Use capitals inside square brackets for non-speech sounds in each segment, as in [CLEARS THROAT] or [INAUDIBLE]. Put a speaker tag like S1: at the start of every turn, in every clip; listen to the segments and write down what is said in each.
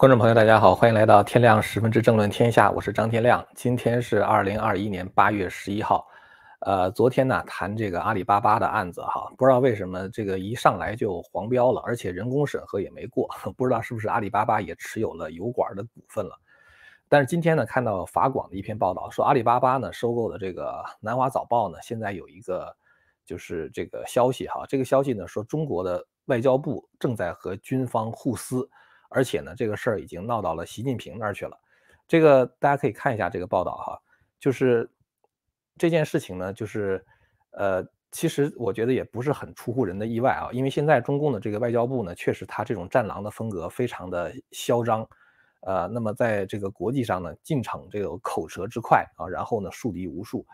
S1: 观众朋友，大家好，欢迎来到天亮十分之政论天下，我是张天亮。今天是二零二一年八月十一号，呃，昨天呢谈这个阿里巴巴的案子哈，不知道为什么这个一上来就黄标了，而且人工审核也没过，[LAUGHS] 不知道是不是阿里巴巴也持有了油管的股份了。但是今天呢，看到法广的一篇报道说，阿里巴巴呢收购的这个南华早报呢，现在有一个就是这个消息哈，这个消息呢说中国的外交部正在和军方互撕。而且呢，这个事儿已经闹到了习近平那儿去了。这个大家可以看一下这个报道哈，就是这件事情呢，就是呃，其实我觉得也不是很出乎人的意外啊，因为现在中共的这个外交部呢，确实他这种战狼的风格非常的嚣张，呃，那么在这个国际上呢，进逞这个口舌之快啊，然后呢，树敌无数。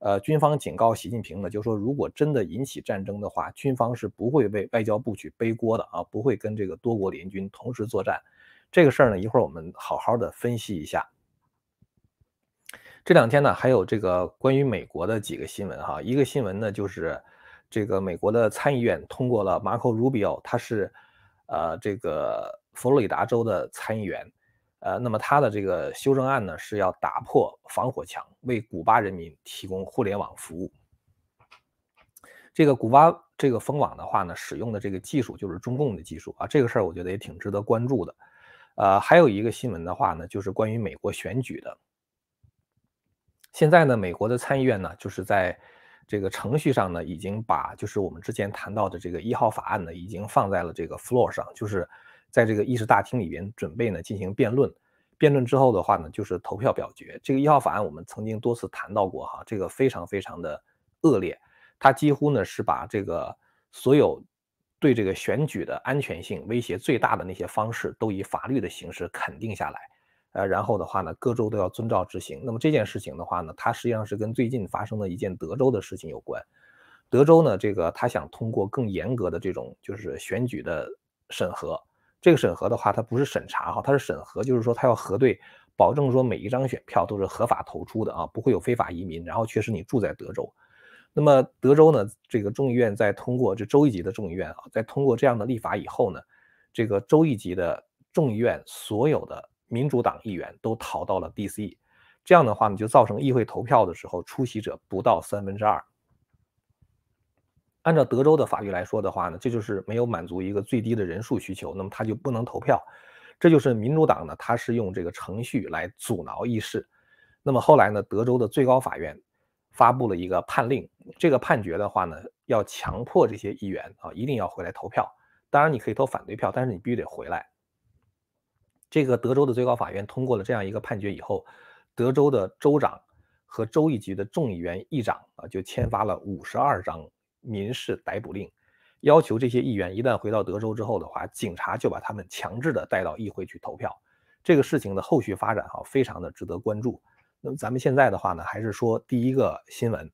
S1: 呃，军方警告习近平呢，就说如果真的引起战争的话，军方是不会为外交部去背锅的啊，不会跟这个多国联军同时作战。这个事儿呢，一会儿我们好好的分析一下。这两天呢，还有这个关于美国的几个新闻哈，一个新闻呢就是这个美国的参议院通过了 Marco Rubio，他是呃这个佛罗里达州的参议员。呃，那么他的这个修正案呢，是要打破防火墙，为古巴人民提供互联网服务。这个古巴这个封网的话呢，使用的这个技术就是中共的技术啊，这个事儿我觉得也挺值得关注的。呃，还有一个新闻的话呢，就是关于美国选举的。现在呢，美国的参议院呢，就是在这个程序上呢，已经把就是我们之前谈到的这个一号法案呢，已经放在了这个 floor 上，就是。在这个议事大厅里边准备呢进行辩论，辩论之后的话呢就是投票表决。这个一号法案我们曾经多次谈到过哈，这个非常非常的恶劣，它几乎呢是把这个所有对这个选举的安全性威胁最大的那些方式都以法律的形式肯定下来，呃，然后的话呢各州都要遵照执行。那么这件事情的话呢，它实际上是跟最近发生的一件德州的事情有关。德州呢这个他想通过更严格的这种就是选举的审核。这个审核的话，它不是审查哈，它是审核，就是说它要核对，保证说每一张选票都是合法投出的啊，不会有非法移民，然后确实你住在德州。那么德州呢，这个众议院在通过这州一级的众议院啊，在通过这样的立法以后呢，这个州一级的众议院所有的民主党议员都逃到了 D.C.，这样的话呢，就造成议会投票的时候出席者不到三分之二。按照德州的法律来说的话呢，这就是没有满足一个最低的人数需求，那么他就不能投票。这就是民主党呢，他是用这个程序来阻挠议事。那么后来呢，德州的最高法院发布了一个判令，这个判决的话呢，要强迫这些议员啊一定要回来投票。当然你可以投反对票，但是你必须得回来。这个德州的最高法院通过了这样一个判决以后，德州的州长和州一级的众议员议长啊就签发了五十二张。民事逮捕令，要求这些议员一旦回到德州之后的话，警察就把他们强制的带到议会去投票。这个事情的后续发展哈，非常的值得关注。那么咱们现在的话呢，还是说第一个新闻。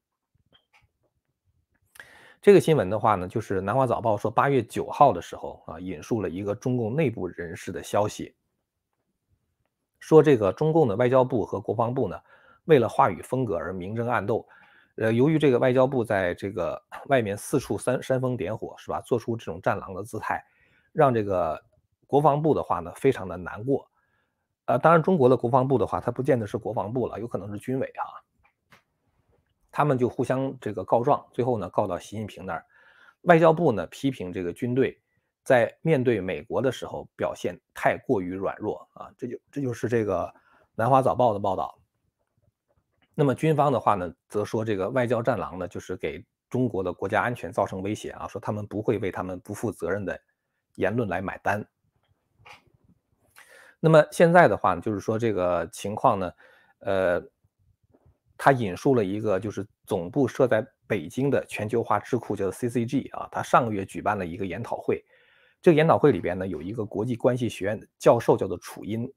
S1: 这个新闻的话呢，就是南华早报说八月九号的时候啊，引述了一个中共内部人士的消息，说这个中共的外交部和国防部呢，为了话语风格而明争暗斗。呃，由于这个外交部在这个 [CLEARS THROAT] 外面四处煽煽风点火，是吧？做出这种战狼的姿态，让这个国防部的话呢，非常的难过。呃，当然，中国的国防部的话，它不见得是国防部了，有可能是军委啊。他们就互相这个告状，最后呢，告到习近平那儿。外交部呢，批评这个军队在面对美国的时候表现太过于软弱啊。这就这就是这个南华早报的报道。那么军方的话呢，则说这个外交战狼呢，就是给中国的国家安全造成威胁啊，说他们不会为他们不负责任的言论来买单。那么现在的话呢，就是说这个情况呢，呃，他引述了一个就是总部设在北京的全球化智库叫做 CCG 啊，他上个月举办了一个研讨会，这个研讨会里边呢，有一个国际关系学院的教授叫做楚音。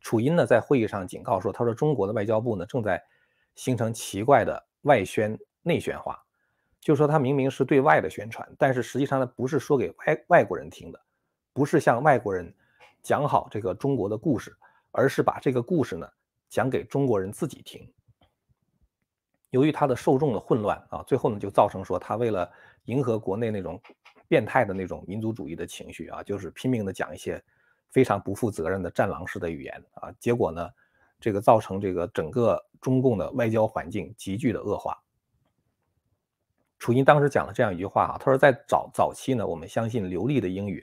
S1: 楚音呢，在会议上警告说：“他说中国的外交部呢，正在形成奇怪的外宣内宣化，就说他明明是对外的宣传，但是实际上呢，不是说给外外国人听的，不是向外国人讲好这个中国的故事，而是把这个故事呢讲给中国人自己听。由于他的受众的混乱啊，最后呢就造成说他为了迎合国内那种变态的那种民族主义的情绪啊，就是拼命的讲一些。”非常不负责任的战狼式的语言啊，结果呢，这个造成这个整个中共的外交环境急剧的恶化。楚音当时讲了这样一句话啊，他说在早早期呢，我们相信流利的英语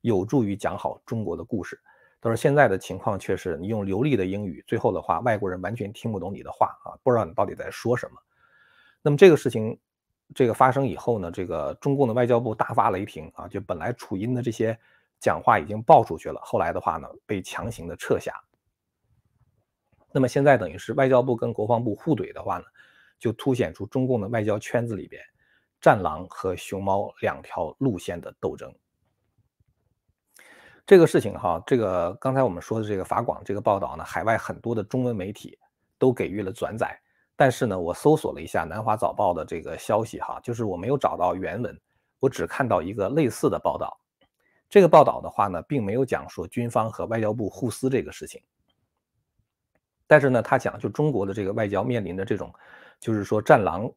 S1: 有助于讲好中国的故事。他说现在的情况却是你用流利的英语，最后的话外国人完全听不懂你的话啊，不知道你到底在说什么。那么这个事情这个发生以后呢，这个中共的外交部大发雷霆啊，就本来楚音的这些讲话已经爆出去了，后来的话呢被强行的撤下。那么现在等于是外交部跟国防部互怼的话呢，就凸显出中共的外交圈子里边。战狼和熊猫两条路线的斗争，这个事情哈，这个刚才我们说的这个法广这个报道呢，海外很多的中文媒体都给予了转载，但是呢，我搜索了一下南华早报的这个消息哈，就是我没有找到原文，我只看到一个类似的报道。这个报道的话呢，并没有讲说军方和外交部互撕这个事情，但是呢，他讲就中国的这个外交面临的这种，就是说战狼。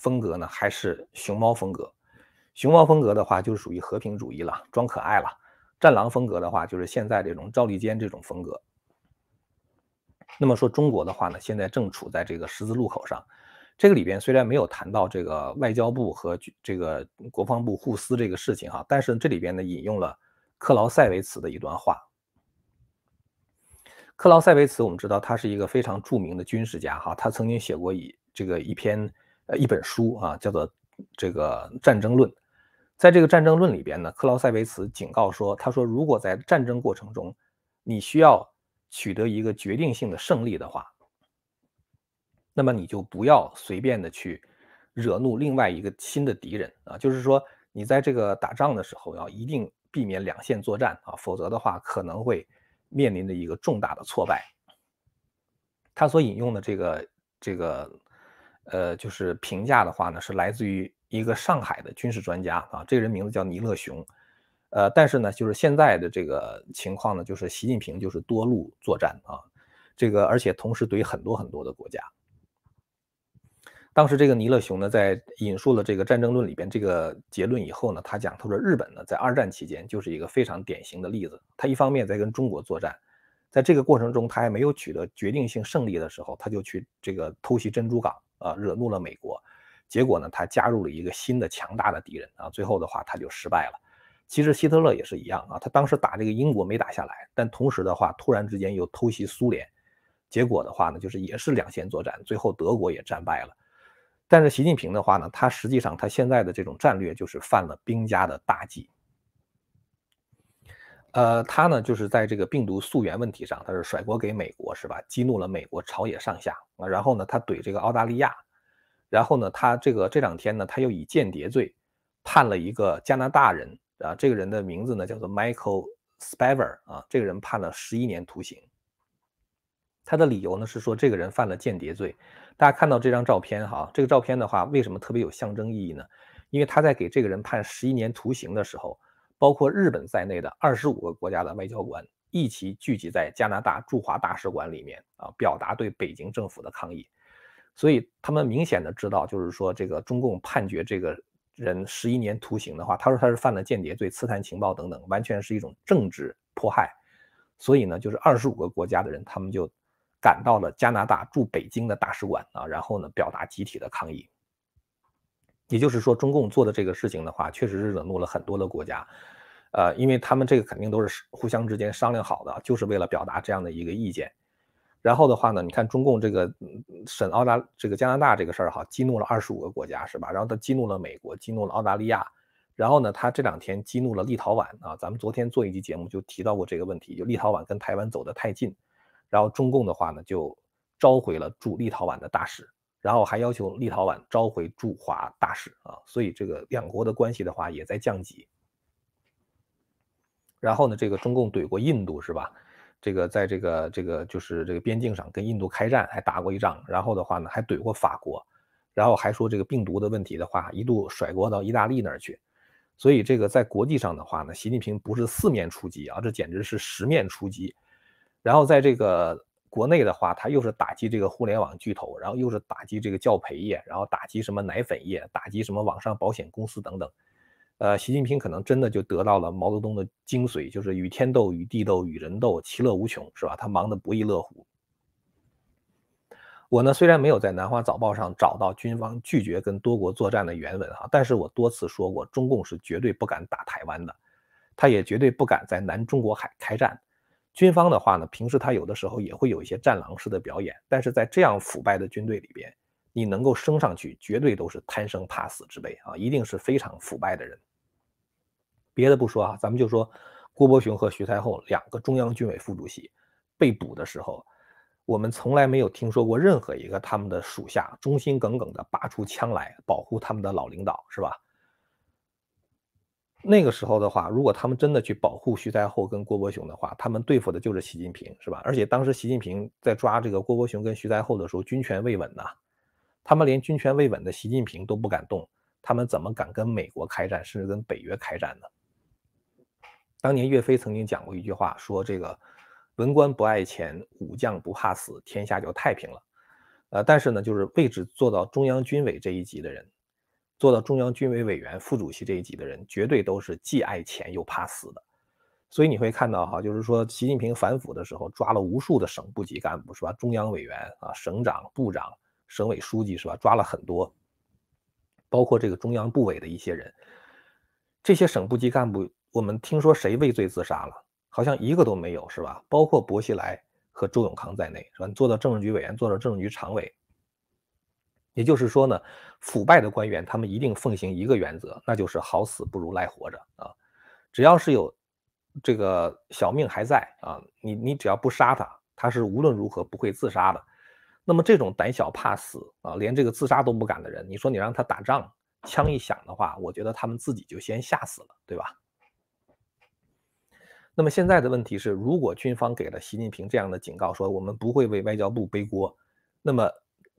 S1: 风格呢，还是熊猫风格？熊猫风格的话，就是属于和平主义了，装可爱了；战狼风格的话，就是现在这种赵立坚这种风格。那么说中国的话呢，现在正处在这个十字路口上。这个里边虽然没有谈到这个外交部和这个国防部互撕这个事情哈，但是这里边呢引用了克劳塞维茨的一段话。克劳塞维茨我们知道他是一个非常著名的军事家哈，他曾经写过一这个一篇。呃，一本书啊，叫做《这个战争论》。在这个《战争论》里边呢，克劳塞维茨警告说：“他说，如果在战争过程中，你需要取得一个决定性的胜利的话，那么你就不要随便的去惹怒另外一个新的敌人啊。就是说，你在这个打仗的时候，要一定避免两线作战啊，否则的话可能会面临着一个重大的挫败。”他所引用的这个这个。呃，就是评价的话呢，是来自于一个上海的军事专家啊，这个人名字叫尼勒雄，呃，但是呢，就是现在的这个情况呢，就是习近平就是多路作战啊，这个而且同时怼很多很多的国家。当时这个尼勒雄呢，在引述了这个《战争论》里边这个结论以后呢，他讲，他说日本呢，在二战期间就是一个非常典型的例子，他一方面在跟中国作战，在这个过程中他还没有取得决定性胜利的时候，他就去这个偷袭珍珠港。啊，惹怒了美国，结果呢，他加入了一个新的强大的敌人啊，最后的话他就失败了。其实希特勒也是一样啊，他当时打这个英国没打下来，但同时的话，突然之间又偷袭苏联，结果的话呢，就是也是两线作战，最后德国也战败了。但是习近平的话呢，他实际上他现在的这种战略就是犯了兵家的大忌。呃，他呢就是在这个病毒溯源问题上，他是甩锅给美国，是吧？激怒了美国朝野上下啊。然后呢，他怼这个澳大利亚，然后呢，他这个这两天呢，他又以间谍罪判了一个加拿大人啊，这个人的名字呢叫做 Michael Spavor 啊，这个人判了十一年徒刑。他的理由呢是说这个人犯了间谍罪。大家看到这张照片哈，这个照片的话为什么特别有象征意义呢？因为他在给这个人判十一年徒刑的时候。包括日本在内的二十五个国家的外交官一起聚集在加拿大驻华大使馆里面啊，表达对北京政府的抗议。所以他们明显的知道，就是说这个中共判决这个人十一年徒刑的话，他说他是犯了间谍罪、刺探情报等等，完全是一种政治迫害。所以呢，就是二十五个国家的人，他们就赶到了加拿大驻北京的大使馆啊，然后呢，表达集体的抗议。也就是说，中共做的这个事情的话，确实是惹怒了很多的国家，呃，因为他们这个肯定都是互相之间商量好的，就是为了表达这样的一个意见。然后的话呢，你看中共这个审澳大这个加拿大这个事儿哈，激怒了二十五个国家是吧？然后他激怒了美国，激怒了澳大利亚，然后呢，他这两天激怒了立陶宛啊。咱们昨天做一期节目就提到过这个问题，就立陶宛跟台湾走得太近，然后中共的话呢就召回了驻立陶宛的大使。然后还要求立陶宛召回驻华大使啊，所以这个两国的关系的话也在降级。然后呢，这个中共怼过印度是吧？这个在这个这个就是这个边境上跟印度开战，还打过一仗。然后的话呢，还怼过法国，然后还说这个病毒的问题的话，一度甩锅到意大利那儿去。所以这个在国际上的话呢，习近平不是四面出击啊，这简直是十面出击。然后在这个。国内的话，它又是打击这个互联网巨头，然后又是打击这个教培业，然后打击什么奶粉业，打击什么网上保险公司等等。呃，习近平可能真的就得到了毛泽东的精髓，就是与天斗、与地斗、与人斗，其乐无穷，是吧？他忙得不亦乐乎。我呢，虽然没有在《南华早报》上找到军方拒绝跟多国作战的原文哈，但是我多次说过，中共是绝对不敢打台湾的，他也绝对不敢在南中国海开战。军方的话呢，平时他有的时候也会有一些战狼式的表演，但是在这样腐败的军队里边，你能够升上去，绝对都是贪生怕死之辈啊，一定是非常腐败的人。别的不说啊，咱们就说郭伯雄和徐才厚两个中央军委副主席被捕的时候，我们从来没有听说过任何一个他们的属下忠心耿耿的拔出枪来保护他们的老领导，是吧？那个时候的话，如果他们真的去保护徐才厚跟郭伯雄的话，他们对付的就是习近平，是吧？而且当时习近平在抓这个郭伯雄跟徐才厚的时候，军权未稳呐，他们连军权未稳的习近平都不敢动，他们怎么敢跟美国开战，甚至跟北约开战呢？当年岳飞曾经讲过一句话，说这个文官不爱钱，武将不怕死，天下就太平了。呃，但是呢，就是位置做到中央军委这一级的人，做到中央军委委员、副主席这一级的人，绝对都是既爱钱又怕死的。所以你会看到哈，就是说习近平反腐的时候，抓了无数的省部级干部，是吧？中央委员啊，省长、部长、省委书记，是吧？抓了很多，包括这个中央部委的一些人，这些省部级干部。我们听说谁畏罪自杀了？好像一个都没有，是吧？包括薄熙来和周永康在内，是吧？你做到政治局委员，做到政治局常委。也就是说呢，腐败的官员他们一定奉行一个原则，那就是好死不如赖活着啊！只要是有这个小命还在啊，你你只要不杀他，他是无论如何不会自杀的。那么这种胆小怕死啊，连这个自杀都不敢的人，你说你让他打仗，枪一响的话，我觉得他们自己就先吓死了，对吧？那么现在的问题是，如果军方给了习近平这样的警告，说我们不会为外交部背锅，那么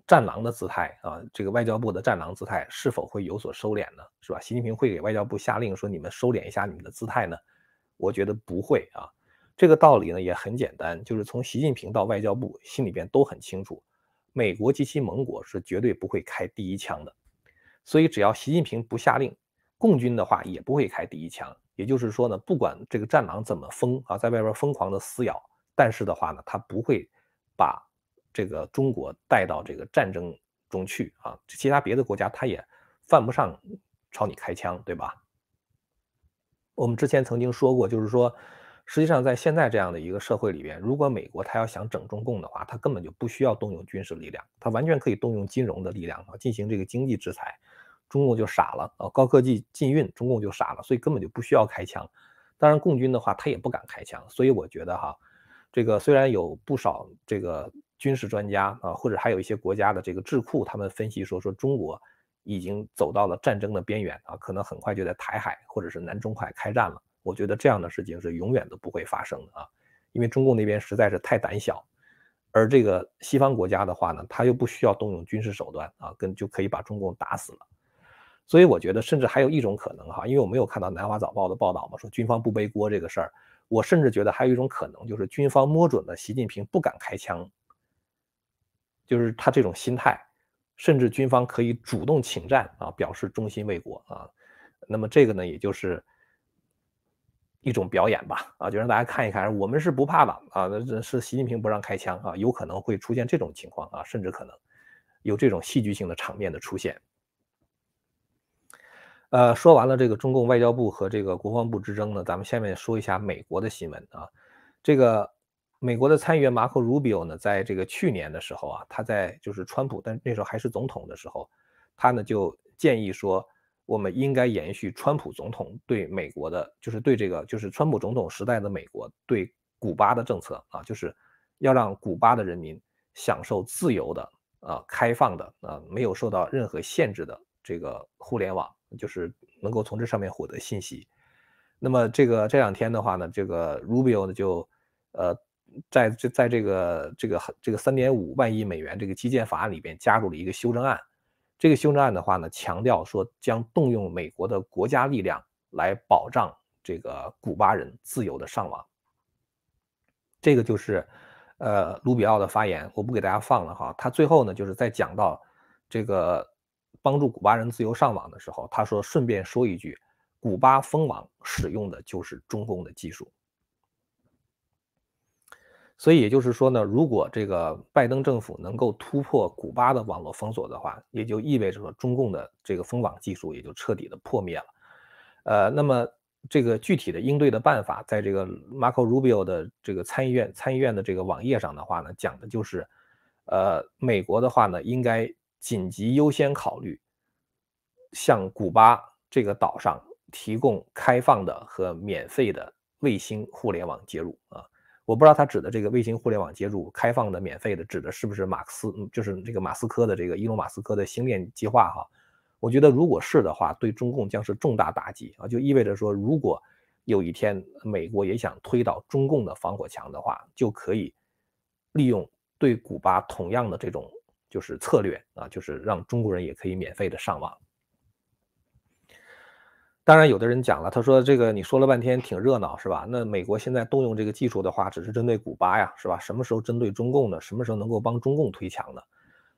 S1: 战狼的姿态啊，这个外交部的战狼姿态是否会有所收敛呢？是吧？习近平会给外交部下令说你们收敛一下你们的姿态呢？我觉得不会啊。这个道理呢也很简单，就是从习近平到外交部心里边都很清楚，美国及其盟国是绝对不会开第一枪的，所以只要习近平不下令，共军的话也不会开第一枪。也就是说呢，不管这个战狼怎么疯啊，在外边疯狂的撕咬，但是的话呢，他不会把这个中国带到这个战争中去啊。其他别的国家他也犯不上朝你开枪，对吧？我们之前曾经说过，就是说，实际上在现在这样的一个社会里边，如果美国他要想整中共的话，他根本就不需要动用军事力量，他完全可以动用金融的力量啊，进行这个经济制裁。中共就傻了啊！高科技禁运，中共就傻了，所以根本就不需要开枪。当然，共军的话他也不敢开枪。所以我觉得哈，这个虽然有不少这个军事专家啊，或者还有一些国家的这个智库，他们分析说说中国已经走到了战争的边缘啊，可能很快就在台海或者是南中海开战了。我觉得这样的事情是永远都不会发生的啊，因为中共那边实在是太胆小，而这个西方国家的话呢，他又不需要动用军事手段啊，跟就可以把中共打死了。所以我觉得，甚至还有一种可能哈，因为我没有看到《南华早报》的报道嘛，说军方不背锅这个事儿。我甚至觉得还有一种可能，就是军方摸准了习近平不敢开枪，就是他这种心态，甚至军方可以主动请战啊，表示忠心为国啊。那么这个呢，也就是一种表演吧啊，就让大家看一看，我们是不怕的啊，那是习近平不让开枪啊，有可能会出现这种情况啊，甚至可能有这种戏剧性的场面的出现。呃，说完了这个中共外交部和这个国防部之争呢，咱们下面说一下美国的新闻啊。这个美国的参议员马克·鲁比欧呢，在这个去年的时候啊，他在就是川普，但那时候还是总统的时候，他呢就建议说，我们应该延续川普总统对美国的，就是对这个就是川普总统时代的美国对古巴的政策啊，就是要让古巴的人民享受自由的啊、开放的啊、没有受到任何限制的这个互联网。就是能够从这上面获得信息。那么这个这两天的话呢，这个 Rubio 呢就呃在这在这个这个这个三点五万亿美元这个基建法案里边加入了一个修正案。这个修正案的话呢，强调说将动用美国的国家力量来保障这个古巴人自由的上网。这个就是呃卢比奥的发言，我不给大家放了哈。他最后呢就是在讲到这个。帮助古巴人自由上网的时候，他说：“顺便说一句，古巴封网使用的就是中共的技术。所以也就是说呢，如果这个拜登政府能够突破古巴的网络封锁的话，也就意味着说中共的这个封网技术也就彻底的破灭了。呃，那么这个具体的应对的办法，在这个 Marco Rubio 的这个参议院参议院的这个网页上的话呢，讲的就是，呃，美国的话呢，应该紧急优先考虑向古巴这个岛上提供开放的和免费的卫星互联网接入啊。我不知道他指的这个卫星互联网接入开放的、免费的，指的是不是马克思，就是这个马斯克的这个伊隆马斯克的星链计划哈？我觉得如果是的话，对中共将是重大打击啊！就意味着说，如果有一天美国也想推倒中共的防火墙的话，就可以利用对古巴同样的这种就是策略啊，就是让中国人也可以免费的上网。当然，有的人讲了，他说这个你说了半天挺热闹是吧？那美国现在动用这个技术的话，只是针对古巴呀，是吧？什么时候针对中共呢？什么时候能够帮中共推墙呢？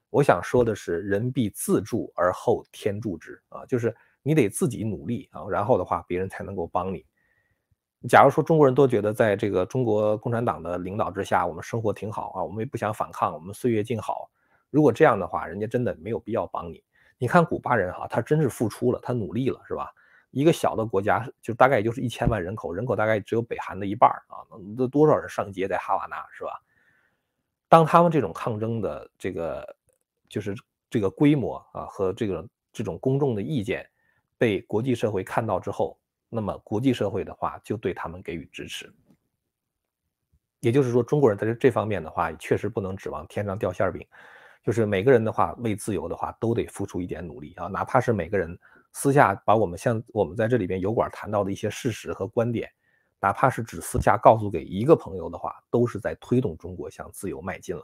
S1: 我想说的是，人必自助而后天助之啊，就是你得自己努力啊，然后的话别人才能够帮你。假如说中国人都觉得在这个中国共产党的领导之下，我们生活挺好啊，我们也不想反抗，我们岁月静好。如果这样的话，人家真的没有必要帮你。你看古巴人哈，他真是付出了，他努力了，是吧？一个小的国家，就大概也就是一千万人口，人口大概只有北韩的一半啊，那多少人上街在哈瓦那，是吧？当他们这种抗争的这个就是这个规模啊和这个这种公众的意见被国际社会看到之后，那么国际社会的话就对他们给予支持。也就是说，中国人在这这方面的话，确实不能指望天上掉馅饼，就是每个人的话为自由的话都得付出一点努力啊，哪怕是每个人。私下把我们像我们在这里边油管谈到的一些事实和观点，哪怕是只私下告诉给一个朋友的话，都是在推动中国向自由迈进了。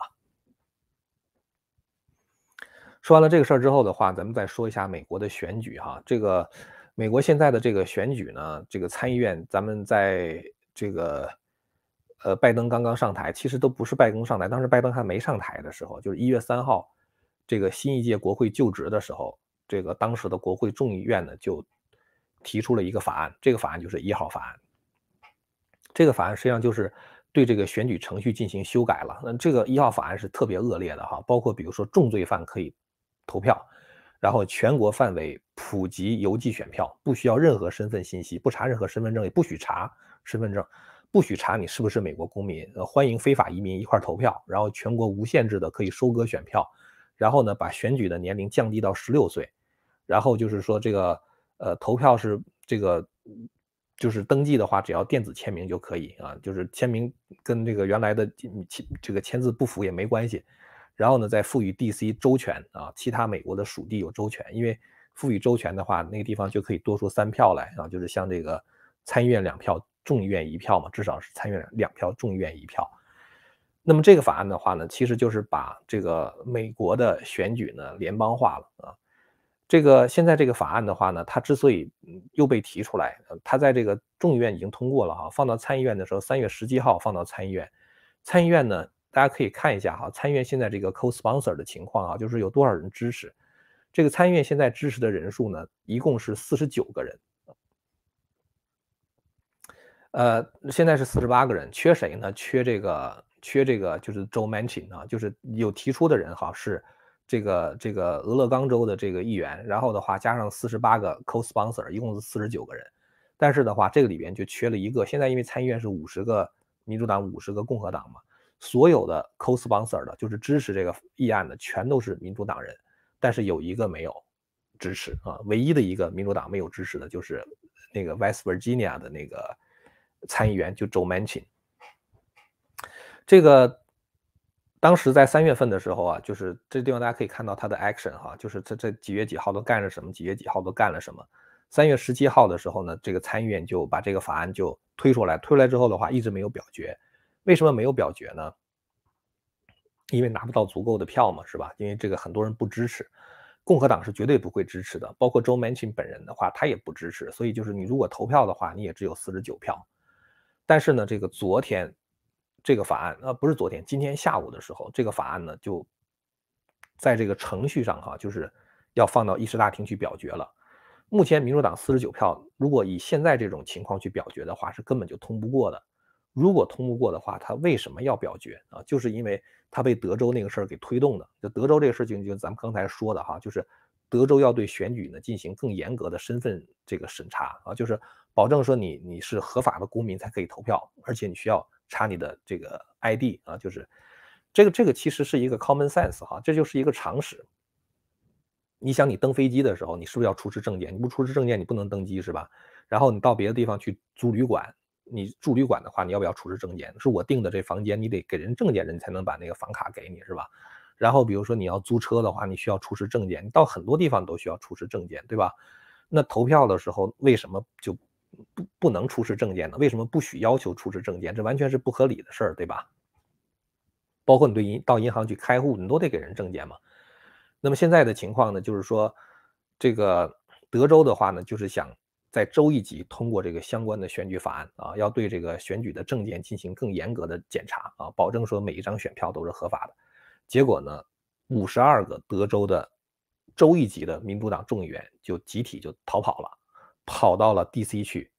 S1: 说完了这个事儿之后的话，咱们再说一下美国的选举哈。这个美国现在的这个选举呢，这个参议院，咱们在这个呃拜登刚刚上台，其实都不是拜登上台，当时拜登还没上台的时候，就是一月三号，这个新一届国会就职的时候。这个当时的国会众议院呢，就提出了一个法案，这个法案就是一号法案。这个法案实际上就是对这个选举程序进行修改了。那这个一号法案是特别恶劣的哈，包括比如说重罪犯可以投票，然后全国范围普及邮寄选票，不需要任何身份信息，不查任何身份证，也不许查身份证，不许查你是不是美国公民，呃，欢迎非法移民一块投票，然后全国无限制的可以收割选票，然后呢，把选举的年龄降低到十六岁。然后就是说这个呃投票是这个就是登记的话，只要电子签名就可以啊，就是签名跟这个原来的签这个签字不符也没关系。然后呢，再赋予 D.C 州权啊，其他美国的属地有州权，因为赋予州权的话，那个地方就可以多出三票来啊，就是像这个参议院两票，众议院一票嘛，至少是参议院两票，众议院一票。那么这个法案的话呢，其实就是把这个美国的选举呢联邦化了啊。这个现在这个法案的话呢，它之所以又被提出来，它在这个众议院已经通过了哈，放到参议院的时候，三月十七号放到参议院。参议院呢，大家可以看一下哈，参议院现在这个 co-sponsor 的情况啊，就是有多少人支持。这个参议院现在支持的人数呢，一共是四十九个人，呃，现在是四十八个人，缺谁呢？缺这个，缺这个就是 Joe Manchin 啊，就是有提出的人哈是。这个这个俄勒冈州的这个议员，然后的话加上四十八个 co-sponsor，一共是四十九个人。但是的话，这个里边就缺了一个。现在因为参议院是五十个民主党，五十个共和党嘛，所有的 co-sponsor 的，就是支持这个议案的，全都是民主党人。但是有一个没有支持啊，唯一的一个民主党没有支持的就是那个 West Virginia 的那个参议员，就 Joe Manchin。这个。当时在三月份的时候啊，就是这地方大家可以看到他的 action 哈，就是这这几月几号都干了什么，几月几号都干了什么。三月十七号的时候呢，这个参议院就把这个法案就推出来，推出来之后的话一直没有表决。为什么没有表决呢？因为拿不到足够的票嘛，是吧？因为这个很多人不支持，共和党是绝对不会支持的，包括 Joe Manchin 本人的话，他也不支持。所以就是你如果投票的话，你也只有四十九票。但是呢，这个昨天。这个法案，呃，不是昨天，今天下午的时候，这个法案呢就在这个程序上哈，就是要放到议事大厅去表决了。目前民主党四十九票，如果以现在这种情况去表决的话，是根本就通不过的。如果通不过的话，他为什么要表决啊？就是因为他被德州那个事儿给推动的。就德州这个事情，就咱们刚才说的哈，就是德州要对选举呢进行更严格的身份这个审查啊，就是保证说你你是合法的公民才可以投票，而且你需要查你的这个 ID 啊，就是这个这个其实是一个 common sense 哈，这就是一个常识。你想你登飞机的时候，你是不是要出示证件？你不出示证件，你不能登机是吧？然后你到别的地方去租旅馆。你住旅馆的话，你要不要出示证件？是我订的这房间，你得给人证件，人才能把那个房卡给你，是吧？然后比如说你要租车的话，你需要出示证件，你到很多地方都需要出示证件，对吧？那投票的时候为什么就不不能出示证件呢？为什么不许要求出示证件？这完全是不合理的事儿，对吧？包括你对银到银行去开户，你都得给人证件嘛。那么现在的情况呢，就是说这个德州的话呢，就是想。在州一级通过这个相关的选举法案啊，要对这个选举的证件进行更严格的检查啊，保证说每一张选票都是合法的。结果呢，五十二个德州的州一级的民主党众议员就集体就逃跑了，跑到了 D.C. 去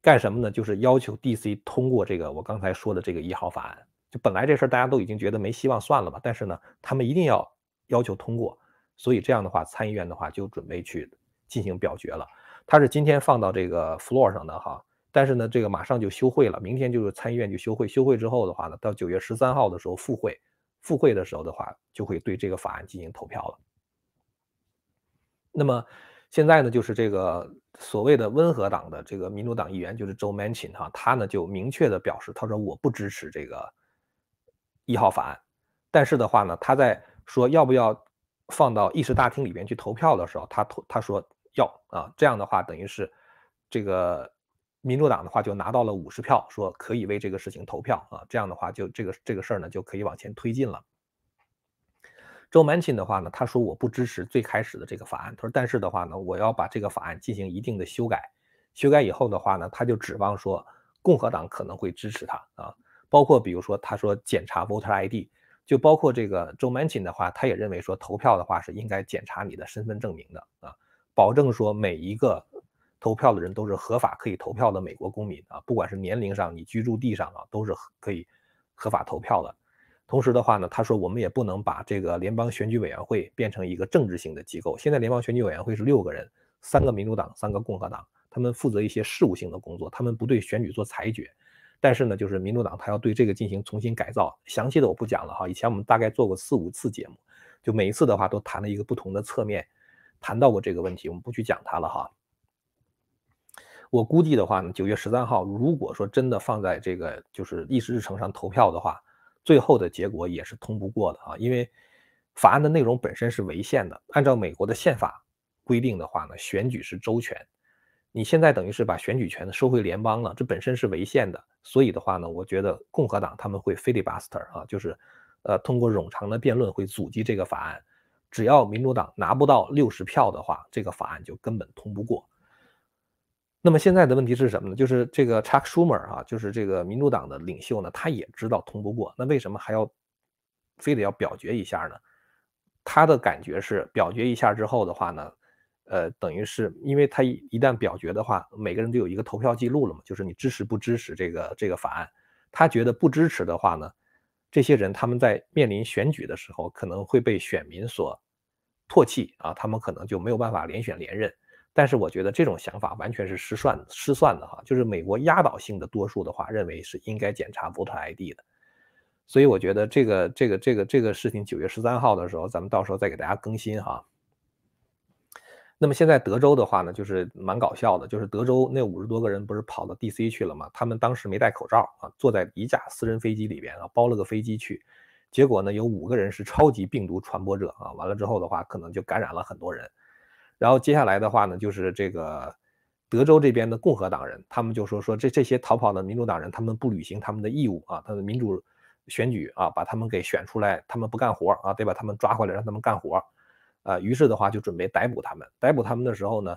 S1: 干什么呢？就是要求 D.C. 通过这个我刚才说的这个一号法案。就本来这事儿大家都已经觉得没希望算了吧，但是呢，他们一定要要求通过，所以这样的话，参议院的话就准备去进行表决了。他是今天放到这个 floor 上的哈，但是呢，这个马上就休会了，明天就是参议院就休会，休会之后的话呢，到九月十三号的时候复会，复会的时候的话，就会对这个法案进行投票了。那么现在呢，就是这个所谓的温和党的这个民主党议员，就是 Joe Manchin 哈，他呢就明确的表示，他说我不支持这个一号法案，但是的话呢，他在说要不要放到议事大厅里边去投票的时候，他投他说。要啊，这样的话等于是这个民主党的话就拿到了五十票，说可以为这个事情投票啊，这样的话就这个这个事儿呢就可以往前推进了。周曼钦的话呢，他说我不支持最开始的这个法案，他说但是的话呢，我要把这个法案进行一定的修改，修改以后的话呢，他就指望说共和党可能会支持他啊，包括比如说他说检查 voter ID，就包括这个周曼钦的话，他也认为说投票的话是应该检查你的身份证明的啊。保证说每一个投票的人都是合法可以投票的美国公民啊，不管是年龄上、你居住地上啊，都是可以合法投票的。同时的话呢，他说我们也不能把这个联邦选举委员会变成一个政治性的机构。现在联邦选举委员会是六个人，三个民主党，三个共和党，他们负责一些事务性的工作，他们不对选举做裁决。但是呢，就是民主党他要对这个进行重新改造，详细的我不讲了哈。以前我们大概做过四五次节目，就每一次的话都谈了一个不同的侧面。谈到过这个问题，我们不去讲它了哈。我估计的话呢，九月十三号，如果说真的放在这个就是议事日程上投票的话，最后的结果也是通不过的啊，因为法案的内容本身是违宪的。按照美国的宪法规定的话呢，选举是州权，你现在等于是把选举权收回联邦了，这本身是违宪的。所以的话呢，我觉得共和党他们会 filibuster 啊，就是呃通过冗长的辩论会阻击这个法案。只要民主党拿不到六十票的话，这个法案就根本通不过。那么现在的问题是什么呢？就是这个 Chuck Schumer 啊，就是这个民主党的领袖呢，他也知道通不过，那为什么还要非得要表决一下呢？他的感觉是表决一下之后的话呢，呃，等于是因为他一一旦表决的话，每个人都有一个投票记录了嘛，就是你支持不支持这个这个法案？他觉得不支持的话呢？这些人他们在面临选举的时候，可能会被选民所唾弃啊，他们可能就没有办法连选连任。但是我觉得这种想法完全是失算失算的哈，就是美国压倒性的多数的话认为是应该检查 voter ID 的。所以我觉得这个这个这个这个事情九月十三号的时候，咱们到时候再给大家更新哈。那么现在德州的话呢，就是蛮搞笑的，就是德州那五十多个人不是跑到 D.C. 去了吗？他们当时没戴口罩啊，坐在一架私人飞机里边啊，包了个飞机去，结果呢有五个人是超级病毒传播者啊，完了之后的话可能就感染了很多人。然后接下来的话呢，就是这个德州这边的共和党人，他们就说说这这些逃跑的民主党人，他们不履行他们的义务啊，他的民主选举啊，把他们给选出来，他们不干活啊，得把他们抓回来让他们干活。啊，于是的话就准备逮捕他们。逮捕他们的时候呢，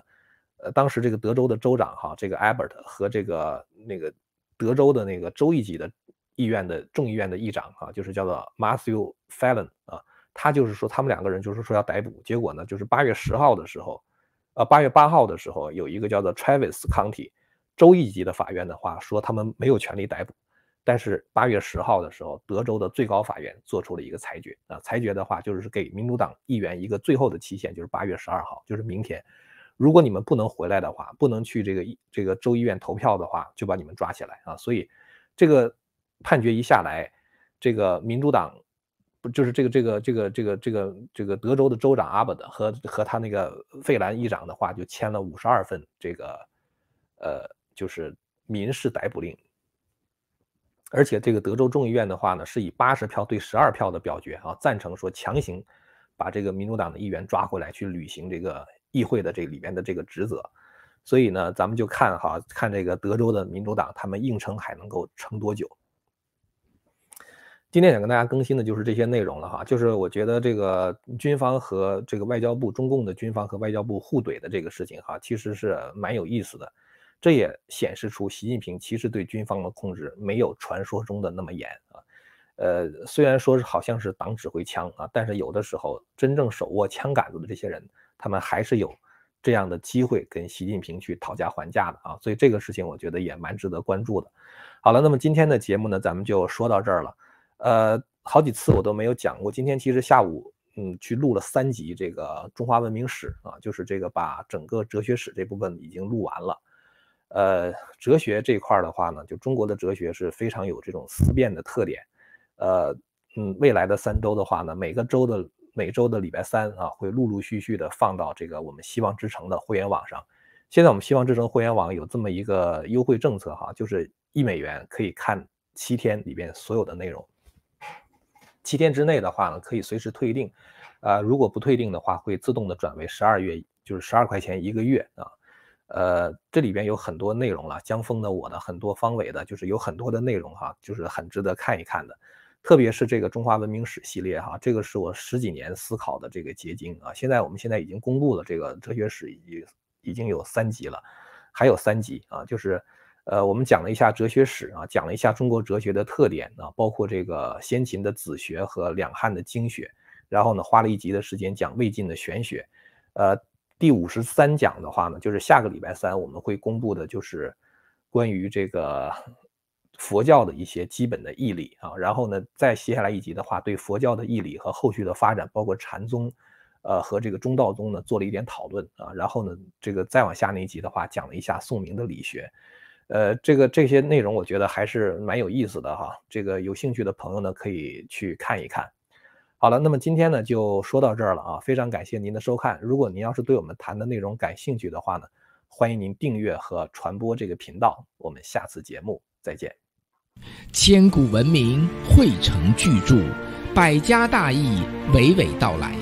S1: 呃，当时这个德州的州长哈，这个 Albert 和这个那个德州的那个州一级的议院的众议院的议长啊，就是叫做 Matthew Fallon 啊，他就是说他们两个人就是说要逮捕。结果呢，就是八月十号的时候，呃，八月八号的时候，有一个叫做 Travis County 州一级的法院的话说，他们没有权利逮捕。但是八月十号的时候，德州的最高法院做出了一个裁决啊，裁决的话就是给民主党议员一个最后的期限，就是八月十二号，就是明天。如果你们不能回来的话，不能去这个这个州医院投票的话，就把你们抓起来啊。所以这个判决一下来，这个民主党不就是这个这个这个这个这个这个德州的州长阿伯的和和他那个费兰议长的话，就签了五十二份这个呃就是民事逮捕令。而且这个德州众议院的话呢，是以八十票对十二票的表决啊，赞成说强行把这个民主党的议员抓回来去履行这个议会的这里面的这个职责。所以呢，咱们就看哈，看这个德州的民主党他们硬撑还能够撑多久。今天想跟大家更新的就是这些内容了哈，就是我觉得这个军方和这个外交部，中共的军方和外交部互怼的这个事情哈，其实是蛮有意思的。这也显示出习近平其实对军方的控制没有传说中的那么严啊，呃，虽然说是好像是党指挥枪啊，但是有的时候真正手握枪杆子的这些人，他们还是有这样的机会跟习近平去讨价还价的啊，所以这个事情我觉得也蛮值得关注的。好了，那么今天的节目呢，咱们就说到这儿了。呃，好几次我都没有讲过，今天其实下午嗯去录了三集这个中华文明史啊，就是这个把整个哲学史这部分已经录完了。呃，哲学这一块的话呢，就中国的哲学是非常有这种思辨的特点。呃，嗯，未来的三周的话呢，每个周的每周的礼拜三啊，会陆陆续续的放到这个我们希望之城的会员网上。现在我们希望之城会员网有这么一个优惠政策哈，就是一美元可以看七天里边所有的内容。七天之内的话呢，可以随时退订。啊，如果不退订的话，会自动的转为十二月，就是十二块钱一个月啊。呃，这里边有很多内容了，江峰的、我的很多方伟的，就是有很多的内容哈，就是很值得看一看的。特别是这个中华文明史系列哈，这个是我十几年思考的这个结晶啊。现在我们现在已经公布了这个哲学史，已经已经有三集了，还有三集啊，就是呃，我们讲了一下哲学史啊，讲了一下中国哲学的特点啊，包括这个先秦的子学和两汉的经学，然后呢，花了一集的时间讲魏晋的玄学，呃。第五十三讲的话呢，就是下个礼拜三我们会公布的，就是关于这个 [LAUGHS] 佛教的一些基本的义理啊。然后呢，再接下来一集的话，对佛教的义理和后续的发展，包括禅宗，呃和这个中道宗呢，做了一点讨论啊。然后呢，这个再往下那一集的话，讲了一下宋明的理学，呃，这个这些内容我觉得还是蛮有意思的哈。这个有兴趣的朋友呢，可以去看一看。好了，那么今天呢就说到这儿了啊！非常感谢您的收看。如果您要是对我们谈的内容感兴趣的话呢，欢迎您订阅和传播这个频道。我们下次节目再见。
S2: 千古文明汇成巨著，百家大义娓娓道来。